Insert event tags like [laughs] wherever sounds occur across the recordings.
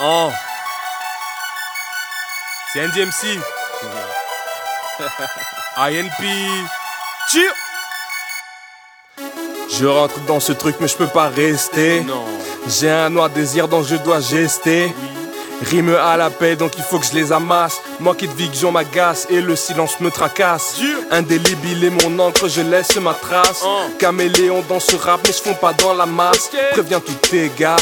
Oh. C'est NDMC. [laughs] INP. Chill. Je rentre dans ce truc mais je peux pas rester. Non. J'ai un noir désir dont je dois gester. Rime à la paix, donc il faut que je les amasse. Moi qui de vision m'agace et le silence me tracasse. Indélébile est mon encre, je laisse ma trace. Oh. Caméléon dans ce rap, mais je fonds pas dans la masse. Préviens tous tes gars.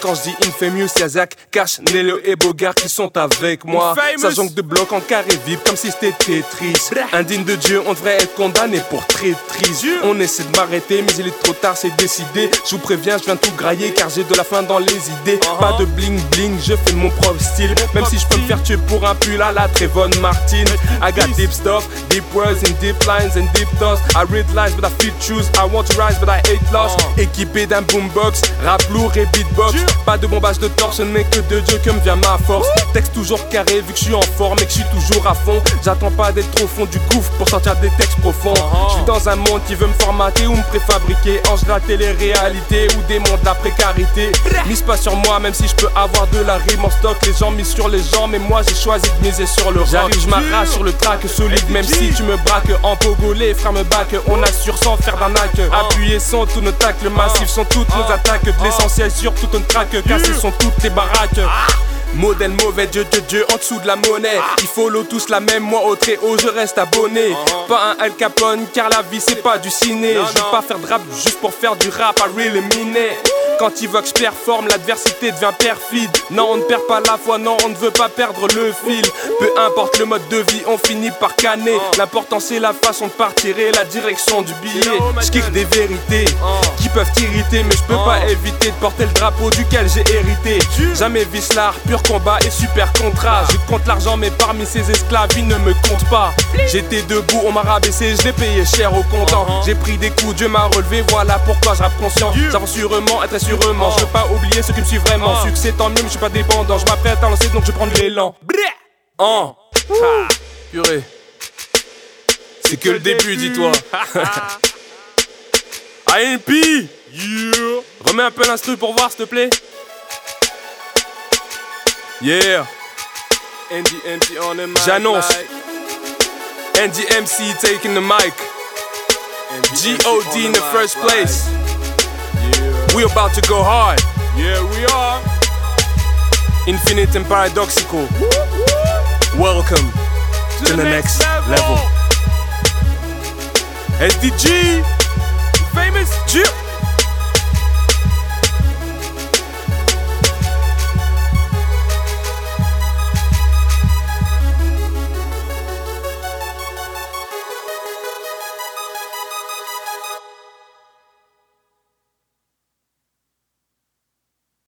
Quand je dis Infamous, y'a Zach, Cash, Nello et Bogart qui sont avec moi. Ça jongle de blocs en carré vide comme si c'était Tetris. Indigne de Dieu, on devrait être condamné pour traîtrise. On essaie de m'arrêter, mais il est trop tard, c'est décidé. Je vous préviens, je viens tout grailler car j'ai de la faim dans les idées. Uh-huh. Pas de bling bling, je fais mon propre style. Même si je peux me faire tuer pour un pull à la Trayvon Martin. I got deep stuff, deep words and deep lines and deep thoughts. I read lies but I feel truth. I want to rise but I hate loss. Uh. Équipé d'un boombox, rap lourd et beatbox. Pas de bombage de torse, ce n'est que de Dieu que me vient ma force. Texte toujours carré vu que je suis en forme et que je suis toujours à fond. J'attends pas d'être trop fond du gouffre pour sortir des textes profonds. Uh-huh. Je suis dans un monde qui veut me formater ou me préfabriquer. Ange de la télé-réalité ou démon de la précarité. Mise pas sur moi, même si je peux avoir de la rime en stock. Les gens misent sur les gens, mais moi j'ai choisi de miser sur le rock. J'arrive, je m'arrache sur le track solide, même si tu me braques en pogo, les frères me back. On assure sans faire d'arnaque. Appuyés sont tous nos tacles, massifs sont toutes nos attaques. De l'essentiel sur toute une track, cassées sont toutes les baraques. Modèle mauvais, Dieu, Dieu, Dieu, en dessous de la monnaie. Il follow tous la même, moi au très haut, je reste abonné. Pas un Al Capone, car la vie c'est pas du ciné. Je veux pas faire de rap juste pour faire du rap, I really it. Quand il veut que je performe, l'adversité devient perfide. Non, on ne perd pas la foi, non, on ne veut pas perdre le fil. Peu importe le mode de vie, on finit par canner. L'important c'est la façon de partir et la direction du billet. Je des vérités Oh. qui peuvent t'irriter, mais je peux pas éviter de porter le drapeau duquel j'ai hérité. Jamais vice l'art, pur combat et super contrat. Je compte l'argent, mais parmi ces esclaves, ils ne me comptent pas. J'étais debout, on m'a rabaissé, je l'ai payé cher au comptant. Uh-huh. J'ai pris des coups, Dieu m'a relevé, voilà pourquoi je rappe conscient. J'avance sûrement et très sûrement. Je veux pas oublier ceux qui me suivent vraiment. Oh. Succès tant mieux, mais je suis pas dépendant. Je m'apprête à lancer, donc je prends de l'élan. Oh. Ah, Purée. C'est que le début, dis-toi. [laughs] ANP Yeah. Remets un peu l'instru pour voir, s'il te plaît. Yeah. J'annonce. NDMC taking the mic. G.O.D. in the first place. We about to go hard. Yeah, we are. Infinite and paradoxical. Welcome to the next level. SDG. Famous. G.